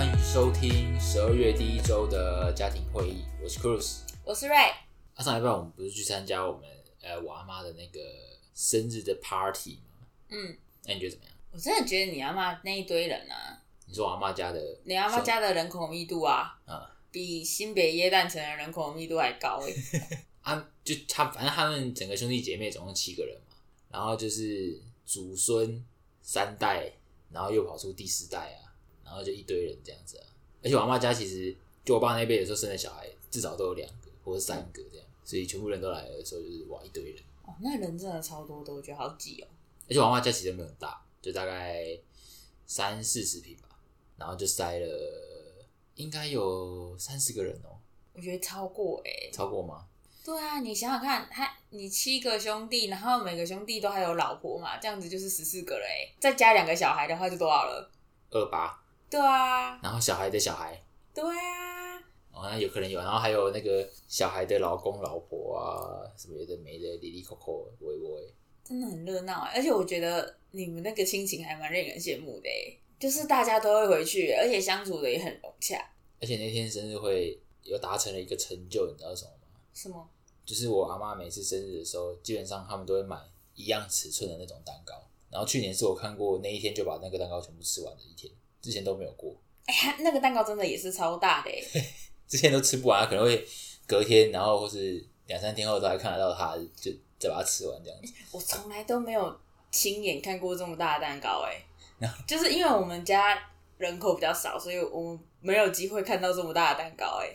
欢迎收听十二月第一周的家庭会议，我是 Cruz。我是 Ray。啊，上礼拜我们不是去参加我们呃我阿妈的那个生日的 party 吗？嗯，那你觉得怎么样？我真的觉得你阿妈那一堆人啊，你说我阿妈家的，你阿妈家的人口密度啊，啊比新北耶诞城的人口密度还高哎、啊，就他反正他们整个兄弟姐妹总共七个人嘛，然后就是祖孙三代，然后又跑出第四代啊，然后就一堆人这样子啊。而且我阿妈家其实就我爸那辈有时候生的小孩至少都有两个或者三个这样，所以全部人都来的时候就是哇一堆人。哦，那人真的超多的，我觉得好挤哦。而且我阿妈家其实没有很大，就大概三四十平吧，然后就塞了应该有三十个人哦、我觉得超过哎、超过吗？对啊，你想想看，他你七个兄弟，然后每个兄弟都还有老婆嘛，这样子就是十四个了哎、再加两个小孩的话就多少了？二八，对啊，然后小孩的小孩，对啊，哦，那有可能有，然后还有那个小孩的老公老婆啊，什么有的没的，里里扣扣，喂喂，真的很热闹欸，而且我觉得你们那个亲情还蛮令人羡慕的哎，就是大家都会回去，而且相处的也很融洽。而且那天生日会又达成了一个成就，你知道什么吗？什么？就是我阿妈每次生日的时候，基本上他们都会买一样尺寸的那种蛋糕。然后去年是我看过那一天就把那个蛋糕全部吃完的一天，之前都没有过，哎呀，那个蛋糕真的也是超大的哎。之前都吃不完，可能会隔天，然后或是两三天后都还看得到它，就再把它吃完这样子。我从来都没有亲眼看过这么大的蛋糕哎，就是因为我们家人口比较少，所以我们没有机会看到这么大的蛋糕哎。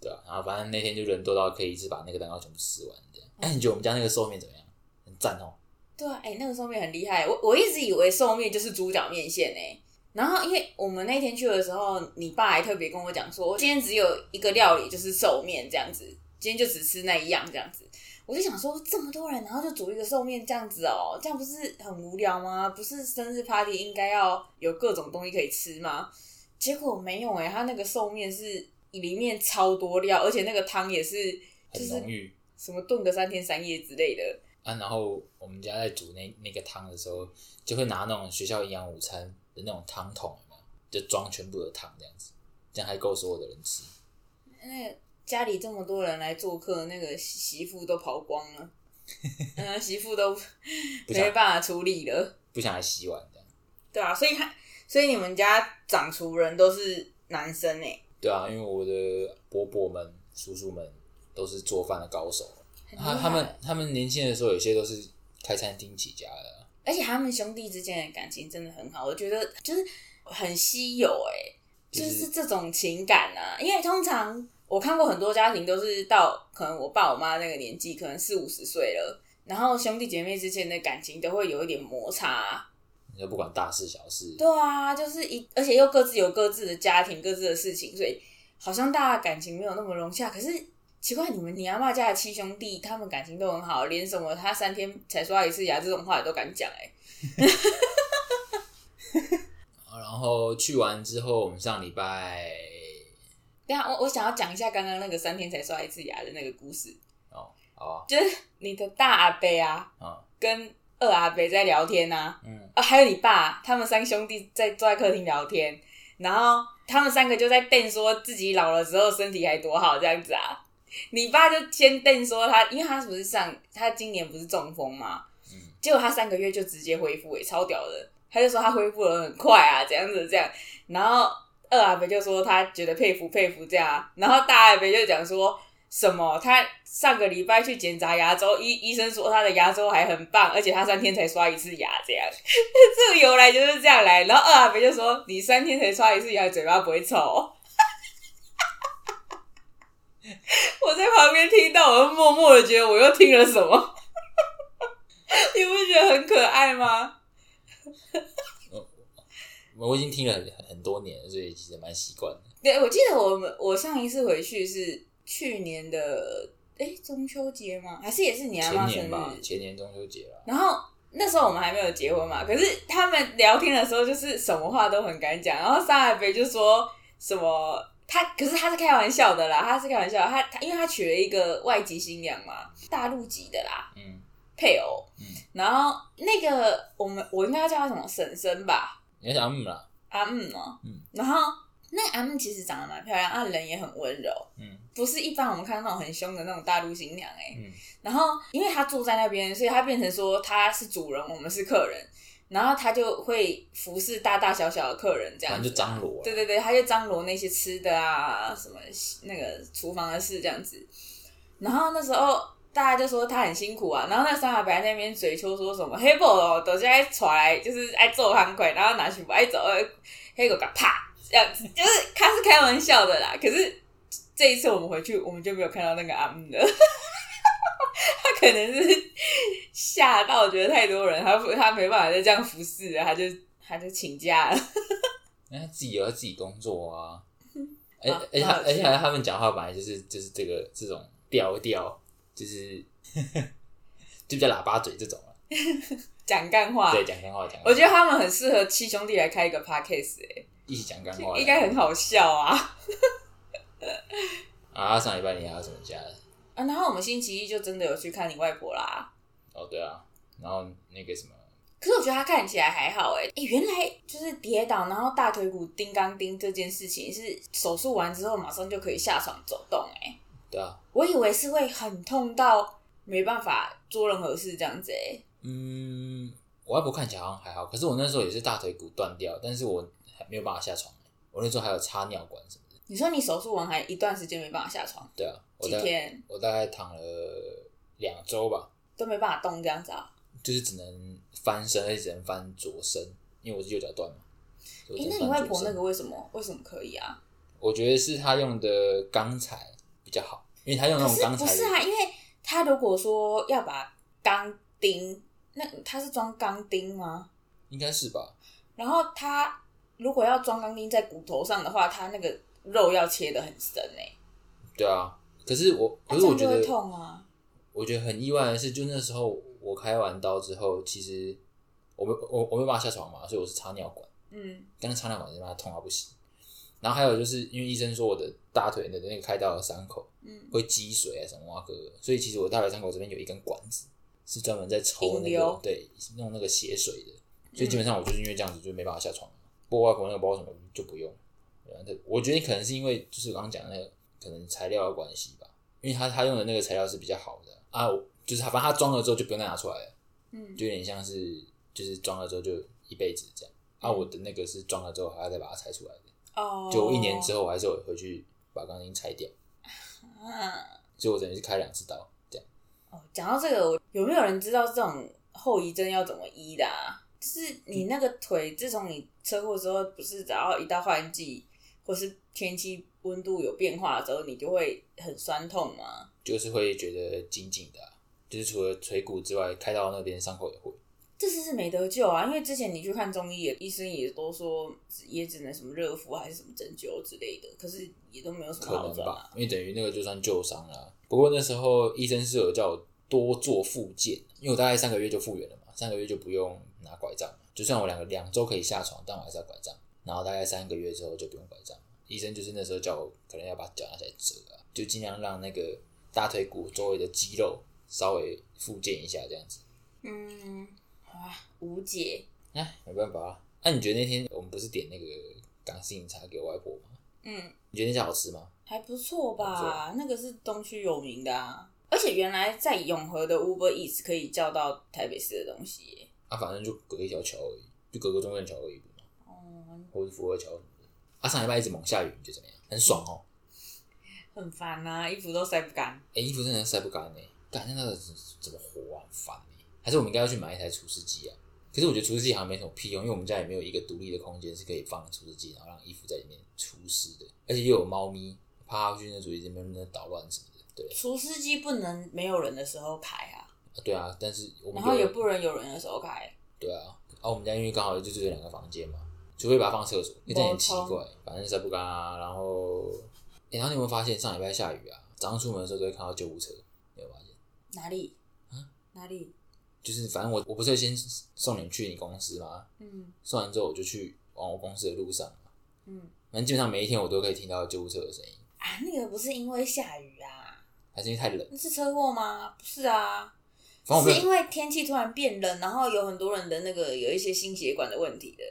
对啊，然后反正那天就人多到可以一次把那个蛋糕全部吃完这样。哎、你觉得我们家那个寿面怎么样？很赞哦。对啊，哎、那个寿面很厉害，我我一直以为寿面就是猪脚面线哎。然后，因为我们那天去的时候，你爸还特别跟我讲说，今天只有一个料理，就是寿面这样子，今天就只吃那一样这样子。我就想说，这么多人，然后就煮一个寿面这样子哦，这样不是很无聊吗？不是生日 party 应该要有各种东西可以吃吗？结果没有哎、他那个寿面是里面超多料，而且那个汤也是就很是什么炖个三天三夜之类的。啊。然后我们家在煮那那个汤的时候，就会拿那种学校营养午餐的那种汤桶，有没有？就装全部的汤这样子，这样还够所有的人吃。那个家里这么多人来做客，那个媳媳妇都跑光了，嗯，媳妇都没办法处理了。不想来洗碗这样。对啊，所以他，所以你们家掌厨人都是男生哎、对啊，因为我的伯伯们、叔叔们都是做饭的高手，他他们他们年轻的时候，有些都是开餐厅起家的啊。而且他们兄弟之间的感情真的很好，我觉得就是很稀有哎、就就是是这种情感啊。因为通常我看过很多家庭都是到可能我爸我妈那个年纪，可能四五十岁了，然后兄弟姐妹之间的感情都会有一点摩擦啊、就不管大事小事，对啊，就是一，而且又各自有各自的家庭、各自的事情，所以好像大家感情没有那么融洽。可是奇怪，你们你阿妈家的七兄弟，他们感情都很好，连什么他三天才刷一次牙这种话也都敢讲哎、然后去完之后，我们上礼拜等一下，我我想要讲一下刚刚那个三天才刷一次牙的那个故事，哦，好啊，就是你的大阿伯啊，啊，跟二阿伯在聊天啊，嗯，啊，还有你爸，他们三兄弟在坐在客厅聊天，然后他们三个就在瞪说自己老了之后身体还多好这样子啊。你爸就先定说他，因为他不是上他今年不是中风嘛，嗯结果他三个月就直接恢复，哎，超屌的。他就说他恢复的很快啊，这样子这样。然后二阿伯就说他觉得佩服佩服这样啊，然后大阿伯就讲说什么他上个礼拜去检查牙周，医医生说他的牙周还很棒，而且他三天才刷一次牙这样。这个由来就是这样来。然后二阿伯就说你三天才刷一次牙，嘴巴不会臭。我在旁边听到，我就默默的觉得我又听了什么，你不觉得很可爱吗？我已经听了很很多年，所以其实蛮习惯的。对，我记得我们我上一次回去是去年的，哎，中秋节吗？还是也是你阿妈生日？前年中秋节了，然后那时候我们还没有结婚嘛，可是他们聊天的时候就是什么话都很敢讲。然后上海北就说什么他，可是他是开玩笑的啦，他是开玩笑，他他因为他娶了一个外籍新娘嘛，大陆籍的啦嗯，配偶，嗯。然后那个我们我应该要叫他什么婶婶吧，你要想嗯啦，阿嗯哦，嗯。然后那个阿木其实长得蛮漂亮，啊，人也很温柔，嗯。不是一般我们看到那种很凶的那种大陆新娘哎、嗯。然后因为他住在那边，所以他变成说他是主人，我们是客人，然后他就会服侍大大小小的客人这样就张罗了。对对对，他就张罗那些吃的啊，什么那个厨房的事这样子。然后那时候大家就说他很辛苦啊，然后那三阿伯在那边嘴求说什么黑狗哦，都是爱出来就是爱做很快，然后拿起不爱走，黑狗嘎啪这样子，就是他是开玩笑的啦。可是这一次我们回去，我们就没有看到那个阿姆的。他可能是吓到，觉得太多人，他他没办法再这样服侍了，他就他就请假了。那 他自己有他自己工作啊，而啊而且他而且他们讲话本来就是就是这个这种调调，就是就比较喇叭嘴这种啊。讲干话，对，讲干话讲，我觉得他们很适合七兄弟来开一个 podcast，哎、一起讲干话，应该很好笑啊。啊。上礼拜你还有什么加的？啊，然后我们星期一就真的有去看你外婆啦。哦，对啊，然后那个什么，可是我觉得她看起来还好哎、哎、原来就是跌倒，然后大腿骨钉钢钉这件事情是手术完之后马上就可以下床走动哎、对啊，我以为是会很痛到没办法做任何事这样子哎、嗯，我外婆看起来好像还好，可是我那时候也是大腿骨断掉，但是我还没有办法下床。我那时候还有插尿管什么的。你说你手术完还一段时间没办法下床，对啊，我几大天我大概躺了两周吧，都没办法动这样子啊？就是只能翻身，而且只能翻左身，因为我是右脚断嘛。所哎、以我只那你外婆那个为什么为什么可以啊？我觉得是他用的钢材比较好，因为他用那可是种钢材不是啊？因为他如果说要把钢钉，那他是装钢钉吗？应该是吧？然后他如果要装钢钉在骨头上的话，他那个肉要切的很深哎、对啊。可是我，可是我觉得，痛啊。我觉得很意外的是，就那时候我开完刀之后，其实我没我我没办法下床嘛，所以我是插尿管，嗯但是插尿管真的痛到不行。然后还有就是因为医生说我的大腿的那个开刀的伤口嗯，会积水啊什么啊哥，所以其实我大腿伤口这边有一根管子，是专门在抽那个对弄那个血水的，所以基本上我就是因为这样子就没办法下床。不过外婆那个包什么就不用，我觉得可能是因为就是我刚刚讲的那个可能材料的关系吧，因为他他用的那个材料是比较好的啊，就是他反正他装了之后就不用再拿出来了，嗯，就有点像是就是装了之后就一辈子这样。啊，我的那个是装了之后还要再把它拆出来的，哦，就我一年之后我还是有回去把钢筋拆掉，啊。所以我等于是开两次刀这样。哦，讲到这个，我有没有人知道这种后遗症要怎么医的、啊？就是你那个腿，自从你车祸之后，不是只要一到换季或是天气温度有变化的时候，你就会很酸痛吗？就是会觉得紧紧的啊、就是除了腿骨之外，开到那边伤口也会。这次是没得救啊，因为之前你去看中医，医生也都说也只能什么热敷还是什么针灸之类的，可是也都没有什么可好转啊能吧。，因为等于那个就算旧伤了。不过那时候医生是有叫我多做复健，因为我大概三个月就复原了嘛，三个月就不用拿拐杖了。就算我两个两周可以下床，但我还是要拐杖。然后大概三个月之后就不用拐杖。医生就是那时候叫我可能要把脚拿起来折啊，就尽量让那个大腿骨周围的肌肉稍微复健一下这样子。嗯，好啊，无解。哎，没办法啊。那、你觉得那天我们不是点那个港式饮茶给我外婆吗？嗯，你觉得那家好吃吗？还不错不吧？那个是东区有名的啊，而且原来在永和的 Uber Eats 可以叫到台北市的东西耶。啊，反正就隔一条桥而已，就隔个中正桥而已？哦，或是福和桥什么的。啊，上礼拜一直猛下雨，你觉得怎么样？很爽哦。很烦啊，衣服都晒不干。哎、衣服真的晒不干呢、感觉那个怎么活啊，很烦呢、还是我们应该要去买一台除湿机啊？可是我觉得除湿机好像没什么屁用，因为我们家也没有一个独立的空间是可以放除湿机，然后让衣服在里面除湿的，而且又有猫咪，怕它去那除湿机那边那捣乱什么的。对除湿机不能没有人的时候开啊，啊，对啊，但是我们然后也不能有人的时候开。对啊，啊，我们家因为刚好就只有两个房间嘛，除非把它放厕所，那这样很奇怪，反正晒不干啊。然后，欸、然后你有没有发现上礼拜下雨啊？早上出门的时候都会看到救护车，你有没有发现？哪里？啊哪里？就是反正我我不是先送你去你公司吗？嗯送完之后我就去往我公司的路上嘛，嗯反正基本上每一天我都可以听到救护车的声音，啊，那个不是因为下雨啊，还是因为太冷？那是车祸吗？不是啊，是因为天气突然变冷，然后有很多人的那个有一些心血管的问题的。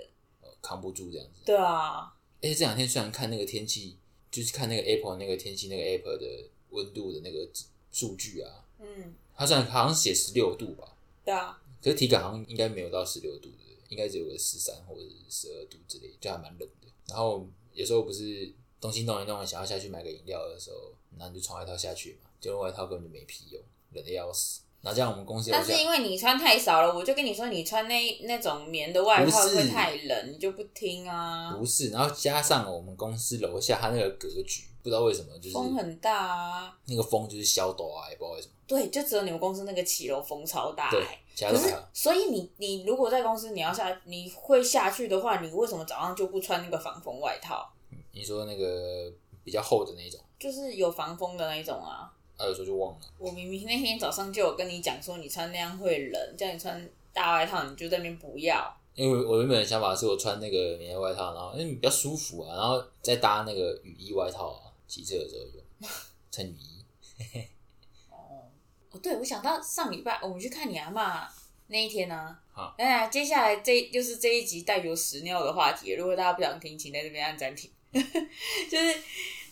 呃扛不住这样子。对啊，而且这两天虽然看那个天气，就是看那个 Apple 那个天气那个 Apple 的温度的那个数据啊，嗯，它虽然好像写十六度吧，对啊，可是体感好像应该没有到十六度的，应该只有个十三或者是十二度之类，就还蛮冷的。然后有时候不是东西弄一弄，想要下去买个饮料的时候，然后你就穿外套下去嘛，结果外套根本就没屁用，冷的要死。然后这样我们公司但是因为你穿太少了，我就跟你说，你穿那那种棉的外套会太冷，你就不听啊。不是，然后加上我们公司楼下它那个格局，不知道为什么就是风很大啊，那个风就是消抖啊，也不知道为什么。对，就只有你们公司那个骑楼风超大、对欸。，可是其他都还好。，所以你你如果在公司你要下你会下去的话，你为什么早上就不穿那个防风外套？你说那个比较厚的那种，就是有防风的那一种啊。啊，有时候就忘了。我明明那天早上就有跟你讲说，你穿那样会冷，叫你穿大外套，你就在那边不要。因为我原本的想法是我穿那个棉外套，然后因为比较舒服啊，然后再搭那个雨衣外套啊，骑车的时候用穿雨衣。哦，哦，对，我想到上礼拜我们去看你阿妈那一天呢、好当然，接下来这就是这一集带有屎尿的话题。如果大家不想听，请在这边按暂停。就是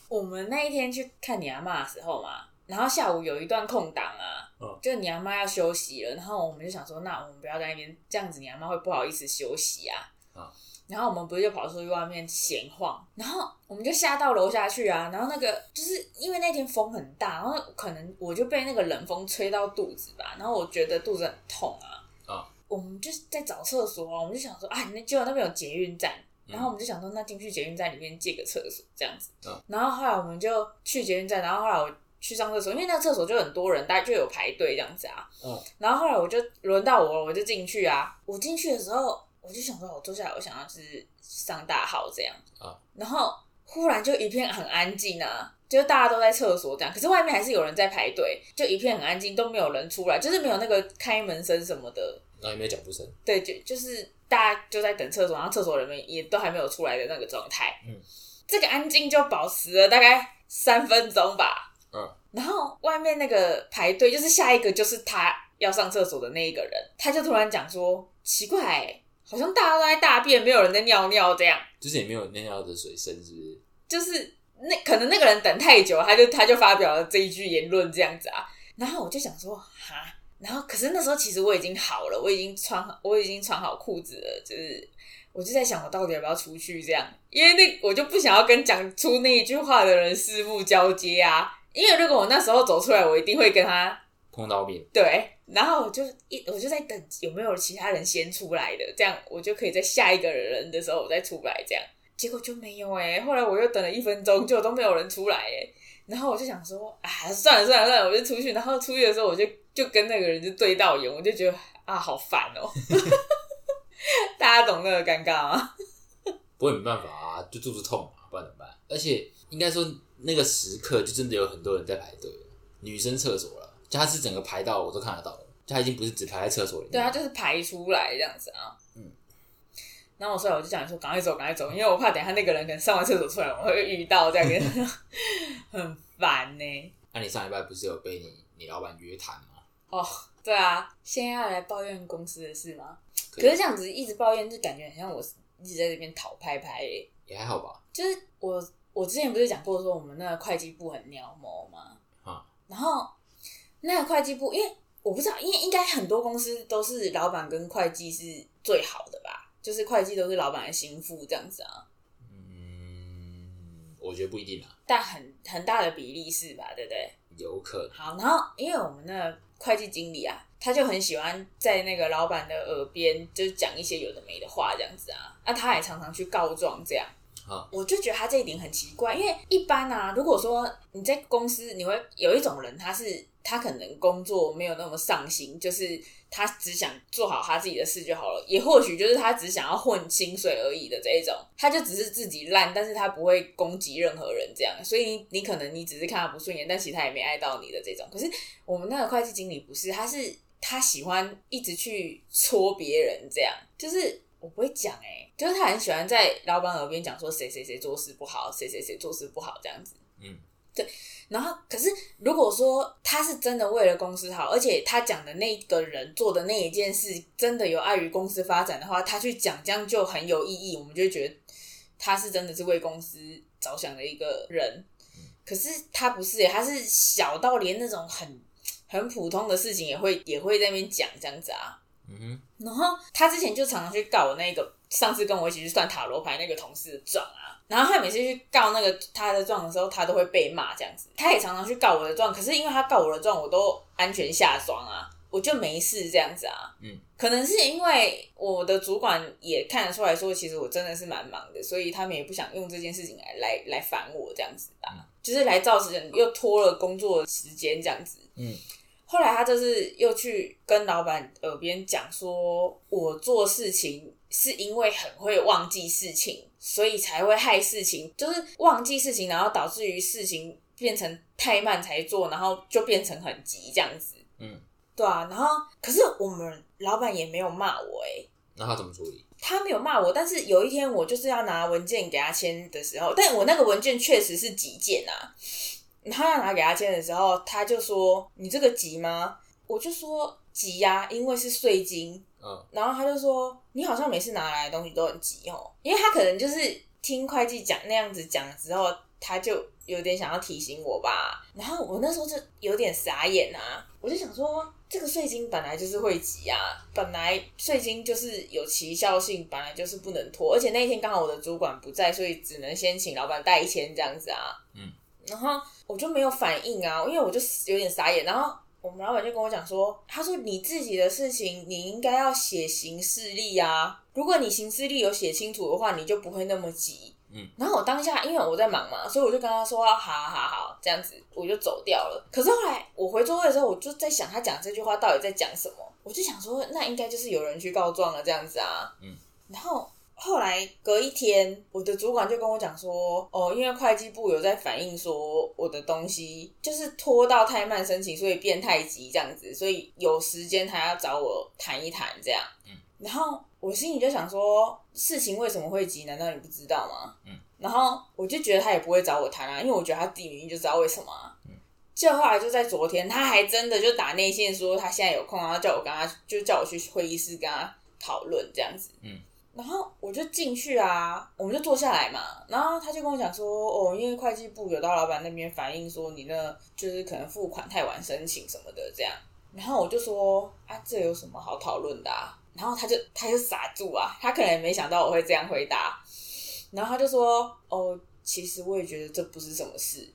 我们那一天去看你阿妈的时候嘛，然后下午有一段空档啊，嗯就你阿妈要休息了，然后我们就想说，那我们不要在那边这样子，你阿妈会不好意思休息啊。嗯然后我们不是就跑出去外面闲晃，然后我们就下到楼下去啊。然后那个就是因为那天风很大，然后可能我就被那个冷风吹到肚子吧，然后我觉得肚子很痛啊。啊我们就是在找厕所啊，我们就想说，啊，那结果那边有捷运站，嗯然后我们就想说，那进去捷运站里面借个厕所这样子。嗯然后后来我们就去捷运站，然后后来我去上厕所，因为那个厕所就很多人，大家就有排队这样子啊。嗯然后后来我就轮到我了，我就进去啊。我进去的时候，我就想说，我坐下来，我想要就是上大号这样。啊然后忽然就一片很安静啊，就是大家都在厕所这样，可是外面还是有人在排队，就一片很安静，都没有人出来，就是没有那个开门声什么的。然后也没有脚步声。对，就就是大家就在等厕所，然后厕所人们也都还没有出来的那个状态。嗯，这个安静就保持了大概三分钟吧。嗯，然后外面那个排队，就是下一个就是他要上厕所的那一个人，他就突然讲说：“奇怪、好像大家都在大便，没有人在尿尿这样。就是也没有尿尿的水声，是不是？”就是那可能那个人等太久，他就他就发表了这一句言论这样子啊。然后我就想说，哈，然后可是那时候其实我已经好了，我已经穿好，我已经穿好裤子了，就是我就在想，我到底要不要出去这样？因为那我就不想要跟讲出那一句话的人四目交接啊。因为如果我那时候走出来，我一定会跟他碰到面，对，然后我就一我就在等有没有其他人先出来的，这样我就可以在下一个人的时候我再出来，这样。结果就没有哎、后来我又等了一分钟，结果都没有人出来哎、然后我就想说啊，算了算了算了，我就出去，然后出去的时候我就就跟那个人就对到眼，我就觉得啊好烦哦、大家懂那个尴尬吗？不会没办法啊，就肚子痛嘛，不然怎么办？而且应该说那个时刻就真的有很多人在排队了，女生厕所了，就他是整个排到我都看得到了，就他已经不是只排在厕所里面，对啊，就是排出来这样子啊。嗯。然后我所以我就讲说赶快走，赶快走，因为我怕等一下那个人可能上完厕所出来，我会遇到这样子，很烦呢、那、你上礼拜不是有被你你老板约谈吗？哦，对啊，现在要来抱怨公司的事吗？可可是这样子一直抱怨，就感觉很像我一直在这边讨拍拍欸也还好吧，就是我我之前不是讲过说我们那个会计部很鸟毛吗？啊，然后那个会计部，因为我不知道，因为应该很多公司都是老板跟会计是最好的吧，就是会计都是老板的心腹这样子啊，嗯，我觉得不一定啊，但很很大的比例是吧，对不对？有可能，好，然后因为我们那个会计经理啊，他就很喜欢在那个老板的耳边就是讲一些有的没的话这样子啊，那、他也常常去告状这样。我就觉得他这一点很奇怪，因为一般啊，如果说你在公司，你会有一种人，他是他可能工作没有那么上心，就是他只想做好他自己的事就好了，也或许就是他只想要混薪水而已的这一种，他就只是自己烂，但是他不会攻击任何人这样，所以你可能你只是看他不顺眼，但其他也没爱到你的这种。可是我们那个会计经理不是，他是他喜欢一直去戳别人，这样就是我不会讲哎、就是他很喜欢在老板耳边讲说谁谁谁做事不好，谁谁谁做事不好这样子。嗯，对。然后，可是如果说他是真的为了公司好，而且他讲的那个人做的那一件事真的有碍于公司发展的话，他去讲这样就很有意义，我们就会觉得他是真的是为公司着想的一个人，可是他不是耶，他是小到连那种很很普通的事情也会也会在那边讲这样子啊。嗯哼，然后他之前就常常去告我那个上次跟我一起去算塔罗牌那个同事的状啊，然后他每次去告那个他的状的时候，他都会被骂这样子。他也常常去告我的状，可是因为他告我的状，我都安全下装啊，我就没事这样子啊。嗯，可能是因为我的主管也看得出来说，其实我真的是蛮忙的，所以他们也不想用这件事情来来来烦我这样子啊，就是来造成又拖了工作时间这样子。嗯。后来他就是又去跟老板耳边讲说，我做事情是因为很会忘记事情，所以才会害事情，就是忘记事情，然后导致于事情变成太慢才做，然后就变成很急这样子。嗯，对啊。然后可是我们老板也没有骂我哎、那他怎么处理？他没有骂我，但是有一天我就是要拿文件给他签的时候，但我那个文件确实是急件啊。他要拿给他签的时候，他就说：“你这个急吗？”我就说：“急呀、因为是税金。嗯”然后他就说：“你好像每次拿来的东西都很急哦。”因为他可能就是听会计讲那样子讲之后，他就有点想要提醒我吧。然后我那时候就有点傻眼啊，我就想说，这个税金本来就是会急啊，本来税金就是有奇效性，本来就是不能拖。而且那一天刚好我的主管不在，所以只能先请老板代签这样子啊。嗯，然后我就没有反应啊，因为我就有点傻眼。然后我们老板就跟我讲说，他说你自己的事情你应该要写行事历啊，如果你行事历有写清楚的话，你就不会那么急。嗯，然后我当下因为我在忙嘛，所以我就跟他说好好好好这样子，我就走掉了。可是后来我回座位的时候，我就在想他讲这句话到底在讲什么，我就想说那应该就是有人去告状了这样子啊。嗯，然后后来隔一天，我的主管就跟我讲说，哦，因为会计部有在反映说我的东西就是拖到太慢申请，所以变太急这样子，所以有时间他要找我谈一谈这样。嗯，然后我心里就想说，事情为什么会急？难道你不知道吗？嗯，然后我就觉得他也不会找我谈啊，因为我觉得他自己明明就知道为什么啊。嗯，就后来就在昨天，他还真的就打内线说他现在有空，然后叫我跟他就叫我去会议室跟他讨论这样子。嗯，然后我就进去啊，我们就坐下来嘛，然后他就跟我讲说，哦，因为会计部有到老板那边反映说你那就是可能付款太晚申请什么的这样，然后我就说啊，这有什么好讨论的啊？然后他就他就傻住啊，他可能也没想到我会这样回答，然后他就说，哦，其实我也觉得这不是什么事，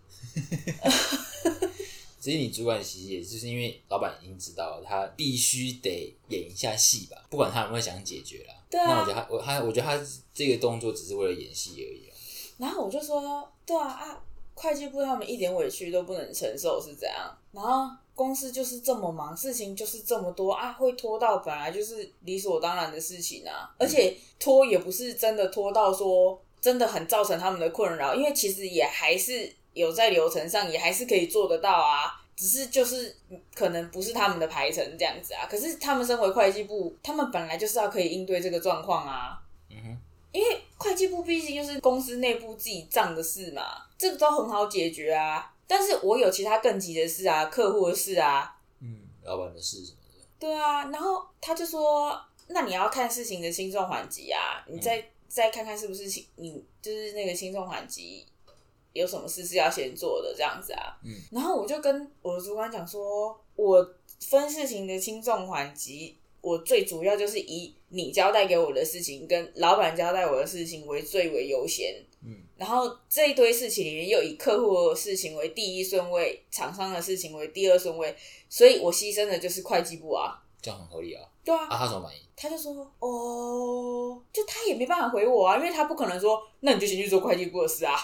其实你主管其实也就是因为老板已经知道了，他必须得演一下戏吧，不管他有没有想解决啦。对啊那我觉得他我他我觉得他这个动作只是为了演戏而已啊。然后我就说，对啊啊，会计部他们一点委屈都不能承受是怎样？然后公司就是这么忙，事情就是这么多啊，会拖到本来就是理所当然的事情啊，而且拖也不是真的拖到说真的很造成他们的困扰，因为其实也还是有在流程上也还是可以做得到啊。只是就是可能不是他们的排程这样子啊，可是他们身为会计部，他们本来就是要可以应对这个状况啊。嗯哼，因为会计部毕竟就是公司内部自己账的事嘛，这个都很好解决啊。但是我有其他更急的事啊，客户的事啊，嗯，老板的事什么的，对啊。然后他就说，那你要看事情的轻重缓急啊，你再、再看看是不是轻，你就是那个轻重缓急有什么事是要先做的这样子啊。嗯，然后我就跟我的主管讲说，我分事情的轻重缓急，我最主要就是以你交代给我的事情跟老板交代我的事情为最为优先。嗯，然后这一堆事情里面又以客户的事情为第一顺位，厂商的事情为第二顺位，所以我牺牲的就是会计部啊。这样很合理啊。对啊，啊，他怎么反应？他就说哦，就他也没办法回我啊，因为他不可能说，那你就先去做会计部的事啊，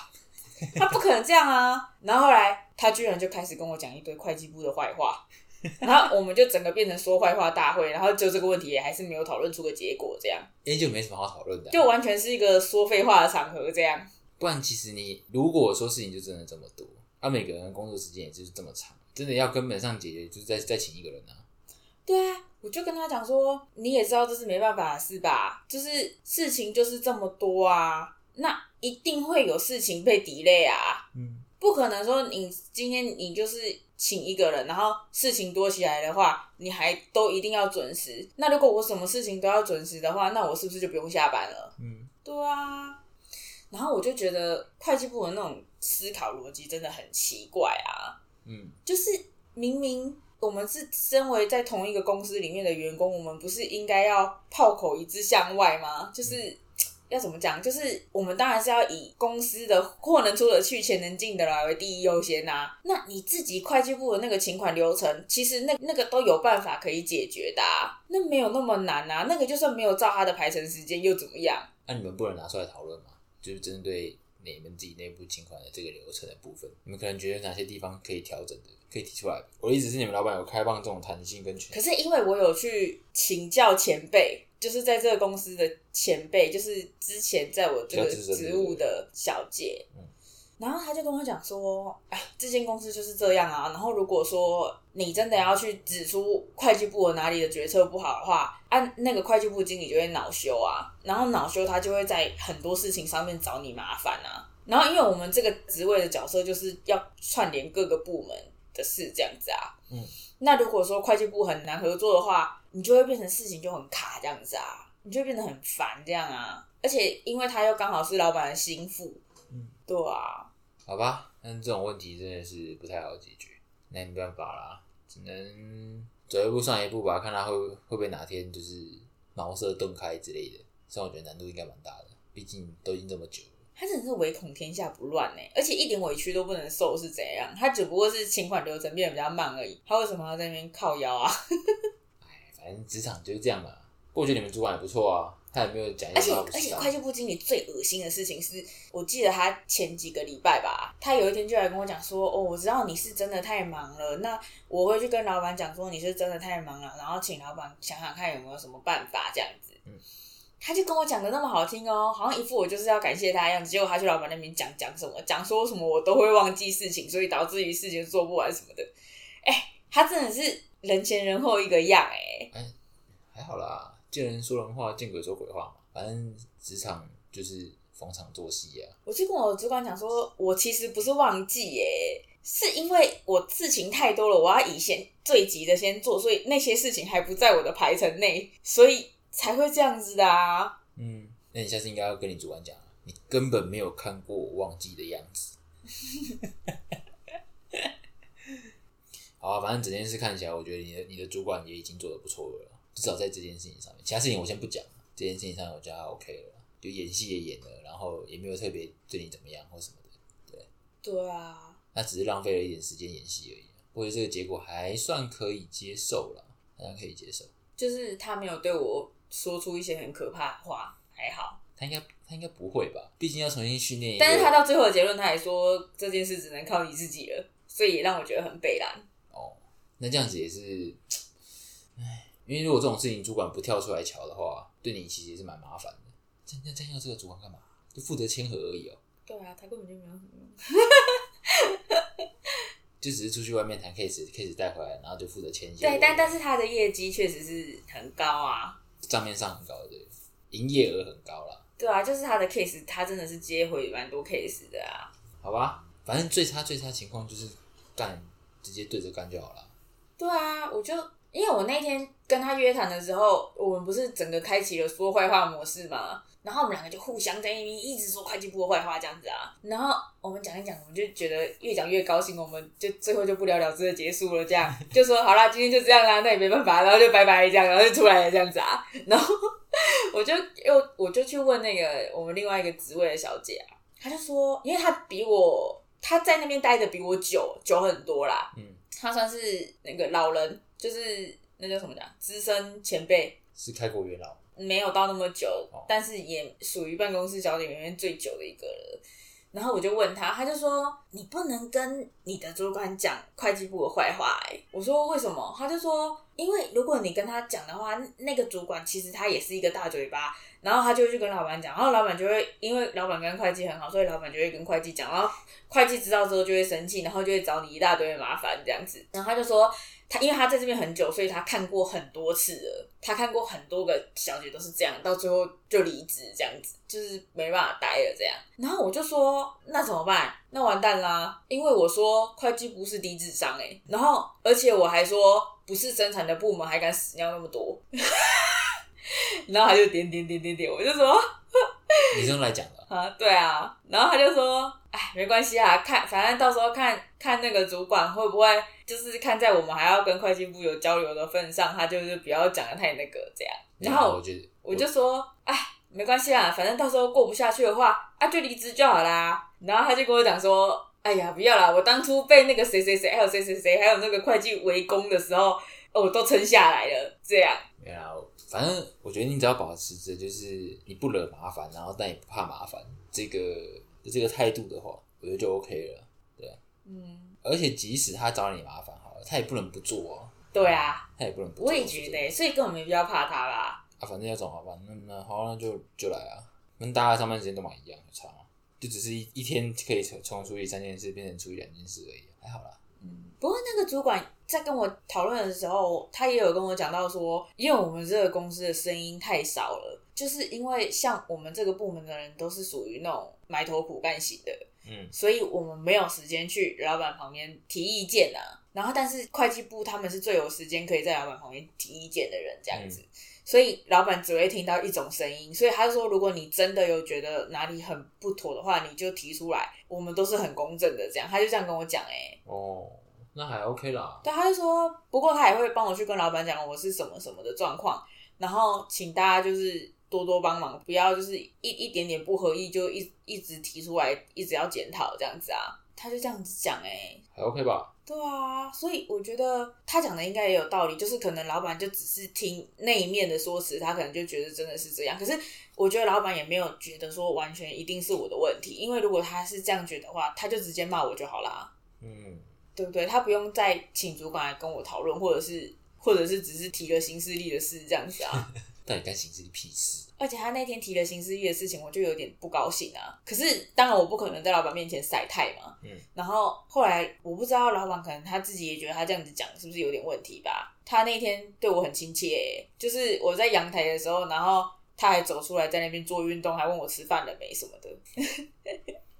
他不可能这样啊。然后后来他居然就开始跟我讲一堆会计部的坏话，然后我们就整个变成说坏话大会，然后就这个问题也还是没有讨论出个结果，这样哎、就没什么好讨论的啊、就完全是一个说废话的场合，这样。不然其实你如果说事情就真的这么多，啊，每个人的工作时间也就是这么长，真的要根本上解决，就是再再请一个人啊。对啊，我就跟他讲说，你也知道这是没办法的事吧？就是事情就是这么多啊，那一定会有事情被 delay 啊，嗯，不可能说你今天你就是请一个人，然后事情多起来的话，你还都一定要准时。那如果我什么事情都要准时的话，那我是不是就不用下班了？嗯，对啊，然后我就觉得会计部的那种思考逻辑真的很奇怪啊，嗯，就是明明我们是身为在同一个公司里面的员工，我们不是应该要炮口一致向外吗？就是。要怎么讲？就是我们当然是要以公司的货能出得去、钱能进得来为第一优先呐、那你自己会计部的那个请款流程，其实那那个都有办法可以解决的、啊，那没有那么难啊。那个就算没有照他的排程时间又怎么样？那、你们不能拿出来讨论吗？就是针对你们自己内部请款的这个流程的部分，你们可能觉得哪些地方可以调整的，可以提出来。我的意思是，你们老板有开放这种弹性跟权可是因为我有去请教前辈，就是在这个公司的前辈，就是之前在我这个职务的小姐，嗯然后他就跟我讲说，哎，这间公司就是这样啊。然后如果说你真的要去指出会计部的哪里的决策不好的话，按、那个会计部经理就会恼羞啊，然后恼羞他就会在很多事情上面找你麻烦啊。然后因为我们这个职位的角色就是要串联各个部门的事这样子啊，嗯，那如果说会计部很难合作的话，你就会变成事情就很卡这样子啊，你就会变得很烦这样啊。而且因为他又刚好是老板的心腹，嗯，对啊，好吧，但这种问题真的是不太好解决，那也没办法啦，只能走一步算一步吧，看他会会不会哪天就是茅塞顿开之类的。虽然我觉得难度应该蛮大的，毕竟都已经这么久了。他真的是唯恐天下不乱呢、而且一点委屈都不能受是怎样？他只不过是请款流程变得比较慢而已，他为什么要在那边靠腰啊？哎反正职场就是这样嘛。不过我觉得你们主管也不错啊，他也没有讲一而且而且会计部经理最恶心的事情是，我记得他前几个礼拜吧，他有一天就来跟我讲说，哦，我知道你是真的太忙了，那我会去跟老板讲说你是真的太忙了，然后请老板想想看有没有什么办法这样子。嗯。他就跟我讲的那么好听哦，好像一副我就是要感谢他的样子，结果他去老板那边讲讲什么，讲说什么我都会忘记事情，所以导致于事情做不完什么的。哎、他真的是人前人后一个样哎、还好啦，见人说人话，见鬼说鬼话嘛。反正职场就是逢场作戏啊。我就跟我主管讲说，我其实不是忘记耶，是因为我事情太多了，我要以先最急的先做，所以那些事情还不在我的排程内，所以才会这样子的啊。嗯，那你下次应该要跟你主管讲啊，你根本没有看过我忘记的样子。好啊，反正整件事看起来，我觉得你的你的主管也已经做的不错了，至少在这件事情上面，其他事情我先不讲，这件事情上我觉得 OK 了，就演戏也演了，然后也没有特别对你怎么样或什么的，对对啊，那只是浪费了一点时间演戏而已。我觉得这个结果还算可以接受了，还算可以接受。就是他没有对我说出一些很可怕的话，还好。他应该他应该不会吧？毕竟要重新训练。但是他到最后的结论，他还说这件事只能靠你自己了，所以也让我觉得很悲然。哦，那这样子也是，唉，因为如果这种事情主管不跳出来瞧的话，对你其实也是蛮麻烦的。真真真要这个主管干嘛？就负责签合而已哦，对啊，他根本就没有什么用。就只是出去外面谈 case case 带回来，然后就负责签对。但但是他的业绩确实是很高啊。账面上很高对，营业额很高啦。对啊，就是他的 case，他真的是接回蛮多 case 的啊。好吧，反正最差最差情况就是干，直接对着干就好了。对啊，我就因为我那天跟他约谈的时候，我们不是整个开启了说坏话模式嘛，然后我们两个就互相在那边一直说会计部的坏话这样子啊，然后我们讲一讲，我们就觉得越讲越高兴，我们就最后就不了了之的结束了，这样。就说好啦，今天就这样啦，那也没办法，然后就拜拜这样，然后就出来了这样子啊，然后我就又我就去问那个我们另外一个职位的小姐啊，她就说，因为她比我她在那边待的比我久久很多啦，嗯，她算是那个老人，就是那叫什么讲，资深前辈，是开国元老，没有到那么久，哦但是也属于办公室小姐里面最久的一个了。然后我就问他，他就说你不能跟你的主管讲会计部的坏话、欸。我说为什么？他就说，因为如果你跟他讲的话，那个主管其实他也是一个大嘴巴，然后他就会去跟老板讲，然后老板就会因为老板跟会计很好，所以老板就会跟会计讲，然后会计知道之后就会生气，然后就会找你一大堆麻烦这样子。然后他就说，他因为他在这边很久，所以他看过很多次了，他看过很多个小姐都是这样，到最后就离职这样子，就是没办法待了这样。然后我就说，那怎么办？那完蛋啦，因为我说会计不是低智商哎、然后而且我还说不是生产的部门还敢死尿那么多，然后他就点点点点点，我就说。你是用来讲的啊？啊，对啊，然后他就说，哎，没关系啊，看，反正到时候看看那个主管会不会，就是看在我们还要跟会计部有交流的份上，他就是不要讲的太那个这样。然后我就我就说，哎，没关系啊，反正到时候过不下去的话，啊，就离职就好啦。然后他就跟我讲说，哎呀，不要啦，我当初被那个谁谁谁，还有谁谁谁，还有那个会计围攻的时候，哦，我都撑下来了，这样。没有啊，反正我觉得你只要保持着就是你不惹麻烦，然后但也不怕麻烦这个这个态度的话，我觉得就 OK 了。对啊，嗯，而且即使他找你麻烦好了，他也不能不做啊，对啊，他也不能不做。我也觉得，所以根本没必要怕他啦。啊，反正要找麻烦，那那好，那就就来啊，跟大家上班时间都蛮一样，有差吗？就只是一一天可以从从处理三件事变成处理两件事而已，还好啦。嗯不过那个主管在跟我讨论的时候，他也有跟我讲到说，因为我们这个公司的声音太少了，就是因为像我们这个部门的人都是属于那种埋头苦干型的，嗯，所以我们没有时间去老板旁边提意见啊。然后，但是会计部他们是最有时间可以在老板旁边提意见的人，这样子。所以老板只会听到一种声音，所以他说，如果你真的有觉得哪里很不妥的话，你就提出来，我们都是很公正的。这样，他就这样跟我讲，哎，哦，那还 OK 啦。对，他就说，不过他也会帮我去跟老板讲我是什么什么的状况，然后请大家就是多多帮忙，不要就是一一点点不合意就一一直提出来，一直要检讨这样子啊。他就这样子讲，哎，还 OK 吧？对啊，所以我觉得他讲的应该也有道理，就是可能老板就只是听那一面的说辞，他可能就觉得真的是这样。可是我觉得老板也没有觉得说完全一定是我的问题，因为如果他是这样觉得的话，他就直接骂我就好啦，嗯，对不对？他不用再请主管来跟我讨论，或者是或者是只是提了行事历的事这样子啊。到底干行事历屁事？而且他那天提了行事历的事情，我就有点不高兴啊。可是当然我不可能在老板面前晒太嘛。嗯。然后后来我不知道老板可能他自己也觉得他这样子讲是不是有点问题吧？他那天对我很亲切、就是我在阳台的时候，然后他还走出来在那边做运动，还问我吃饭了没什么的。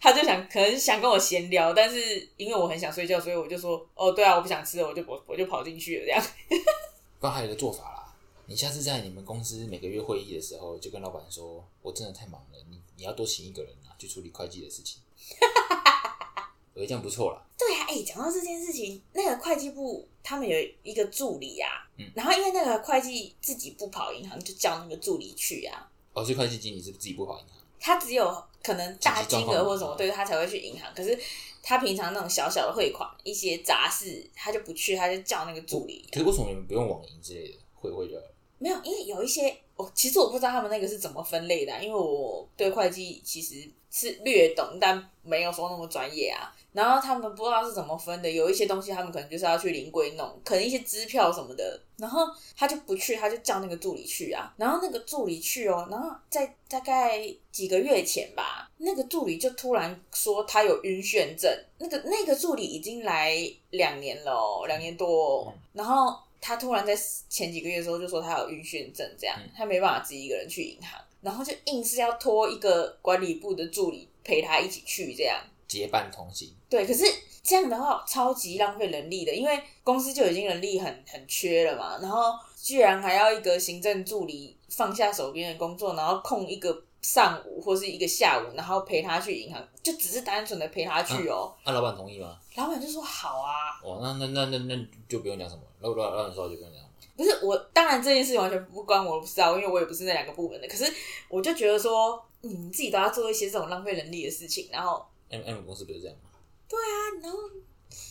他就想可能想跟我闲聊，但是因为我很想睡觉，所以我就说哦对啊，我不想吃了，我就我我就跑进去了这样。不然还有一个做法啦，你下次在你们公司每个月会议的时候，就跟老板说，我真的太忙了，你你要多请一个人啊，去处理会计的事情。我觉得这样不错啦。对啊，哎、讲到这件事情，那个会计部他们有一个助理啊，嗯然后因为那个会计自己不跑银行，就叫那个助理去啊。哦，所以会计经理是自己不跑银行。他只有可能大金额或什么，对他才会去银行。可是他平常那种小小的汇款、一些杂事，他就不去，他就叫那个助理。可是为什么你们不用网银之类的汇汇就好了？没有，因为有一些，我其实我不知道他们那个是怎么分类的啊、因为我对会计其实是略懂，但没有说那么专业啊。然后他们不知道是怎么分的，有一些东西他们可能就是要去临柜弄，可能一些支票什么的，然后他就不去，他就叫那个助理去啊。然后那个助理去哦，然后在大概几个月前吧，那个助理就突然说他有晕眩症。那个那个助理已经来两年了哦，两年多、哦，然后他突然在前几个月的时候就说他有晕眩症，这样他没办法自己一个人去银行，然后就硬是要拖一个管理部的助理陪他一起去，这样。结伴同行，对，可是这样的话超级浪费人力的，因为公司就已经人力很很缺了嘛，然后居然还要一个行政助理放下手边的工作，然后空一个上午或是一个下午，然后陪他去银行，就只是单纯的陪他去哦。那、老板同意吗？老板就说好啊，哦，那那那那那就不用讲什么那，老老老板说就不用讲。不是我，当然这件事情完全不关我的事啊，因为我也不是那两个部门的。可是我就觉得说，你们自己都要做一些这种浪费人力的事情，然后 M M 公司不是这样吗？对啊，然后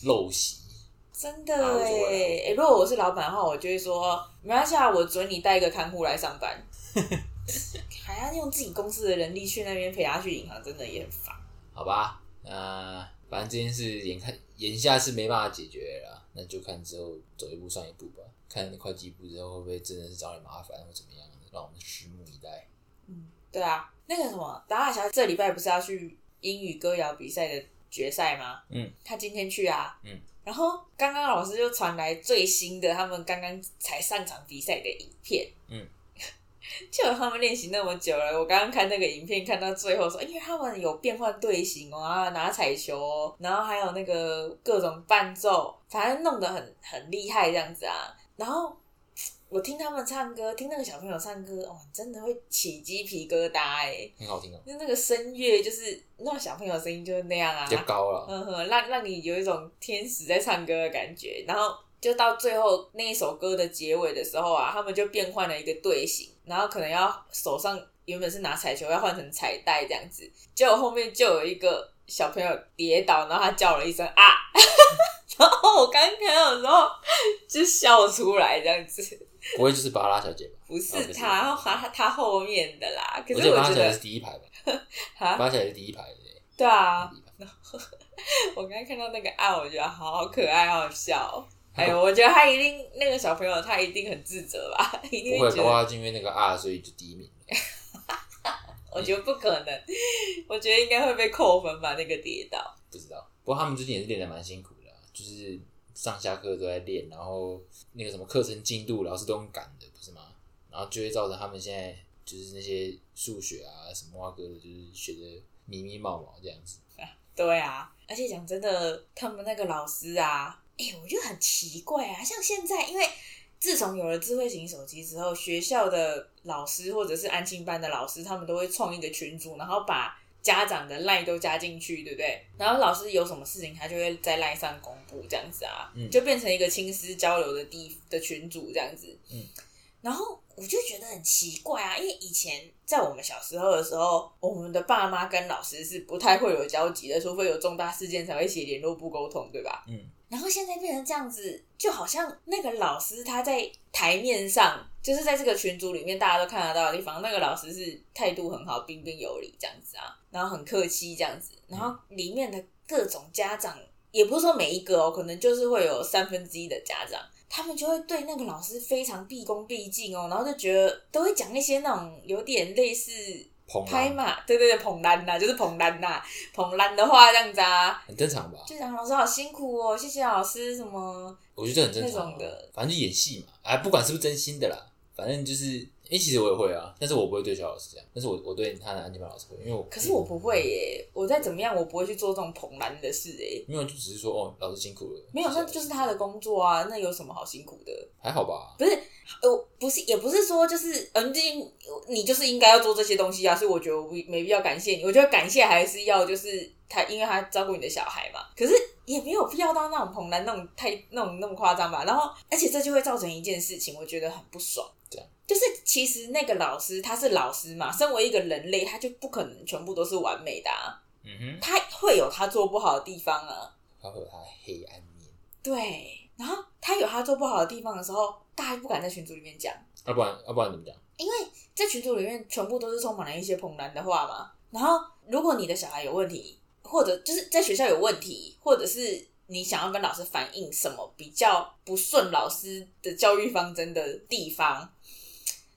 陋习，真的哎、欸，如果我是老板的话，我就会说，没关系啊，我准你带一个看护来上班，还要用自己公司的人力去那边陪他去银行，真的也很烦。好吧？那反正这件事眼看眼下是没办法解决了啦，那就看之后走一步算一步吧。看会计部之后会不会真的是找你麻烦或怎么样的，让我们拭目以待。嗯对啊，那个什么达尔小姐这礼拜不是要去英语歌谣比赛的决赛吗？嗯，他今天去啊。嗯。然后刚刚老师就传来最新的他们刚刚才上场比赛的影片。嗯。就他们练习那么久了，我刚刚看那个影片，看到最后说，因为他们有变换队形哦，啊拿彩球哦，然后还有那个各种伴奏，反正弄得很很厉害这样子啊。然后我听他们唱歌，听那个小朋友唱歌，哦，真的会起鸡皮疙瘩哎，很好听哦，就那个声乐，就是那小朋友声音就是那样啊，比较高了。嗯哼，让让你有一种天使在唱歌的感觉。然后就到最后那一首歌的结尾的时候啊，他们就变换了一个队形，然后可能要手上原本是拿彩球，要换成彩带这样子。结果后面就有一个小朋友跌倒，然后他叫了一声啊，然后我刚看到的时候就笑出来这样子。不会就是巴拉小姐吧？不是哦不是他，然后他他后面的啦。可是我觉得拉小姐是第一排吧？哈，巴拉小姐是第一排的，对啊，我刚刚看到那个啊，我觉得好可爱，好好笑。哎呦，我觉得他一定那个小朋友他一定很自责吧，一定不会，觉得，搞不好因为那个啊，所以就第一名。我觉得不可能，我觉得应该会被扣分吧，那个跌倒。不知道，不过他们最近也是练的蛮辛苦的啊、就是上下课都在练，然后那个什么课程进度老师都很赶的，不是吗？然后就会造成他们现在就是那些数学啊什么啊哥的，就是学的迷迷毛毛这样子。对啊，而且讲真的，他们那个老师啊，哎、我觉得很奇怪啊，像现在因为。自从有了智慧型手机之后，学校的老师或者是安心班的老师，他们都会创一个群组，然后把家长的赖都加进去，对不对？然后老师有什么事情，他就会在赖上公布，这样子啊，嗯就变成一个亲师交流的地的群组这样子。嗯，然后我就觉得很奇怪啊，因为以前在我们小时候的时候，我们的爸妈跟老师是不太会有交集的，除非有重大事件才会写联络簿沟通，对吧？嗯，然后现在变成这样子，就好像那个老师他在台面上，就是在这个群组里面大家都看得到的地方，那个老师是态度很好、彬彬有礼这样子啊，然后很客气这样子，然后里面的各种家长，也不是说每一个哦，可能就是会有三分之一的家长。他们就会对那个老师非常毕恭毕敬哦，然后就觉得都会讲一些那种有点类似拍嘛，对对对，捧烂呐，就是捧烂呐，捧烂的话这样子啊，很正常吧？就讲老师好辛苦哦，谢谢老师什么，我觉得这很正常、啊。那种的，反正就演戏嘛，哎，不管是不是真心的啦，反正就是，哎、其实我也会啊，但是我不会对小老师这样，但是我我对他的安全班老师会，因为我可是我不会耶，我再怎么样我不会去做这种捧篮的事哎，没有，就只是说哦，老师辛苦了，没有，那就是他的工作啊，那有什么好辛苦的？还好吧？不是，呃，不是，也不是说就是，嗯，你你就是应该要做这些东西啊，所以我觉得我不没必要感谢你。我觉得感谢还是要就是他，因为他照顾你的小孩嘛。可是也没有必要到那种捧篮那种太那种那么夸张吧。然后，而且这就会造成一件事情，我觉得很不爽。就是其实那个老师他是老师嘛，身为一个人类，他就不可能全部都是完美的啊，嗯哼，他会有他做不好的地方啊。他会有他的黑暗面，对，然后他有他做不好的地方的时候，大家不敢在群组里面讲。要、不然要、不然怎么讲？因为在群组里面全部都是充满了一些捧篮的话嘛。然后，如果你的小孩有问题，或者就是在学校有问题，或者是你想要跟老师反映什么比较不顺老师的教育方针的地方，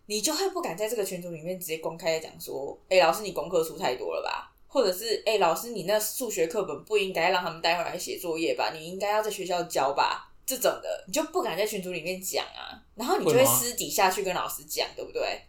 你就会不敢在这个群组里面直接公开的讲说：“哎、老师，你功课出太多了吧？”或者是“哎、老师，你那数学课本不应该让他们带回来写作业吧？你应该要在学校教吧？”这种的，你就不敢在群组里面讲啊，然后你就会私底下去跟老师讲，对不对？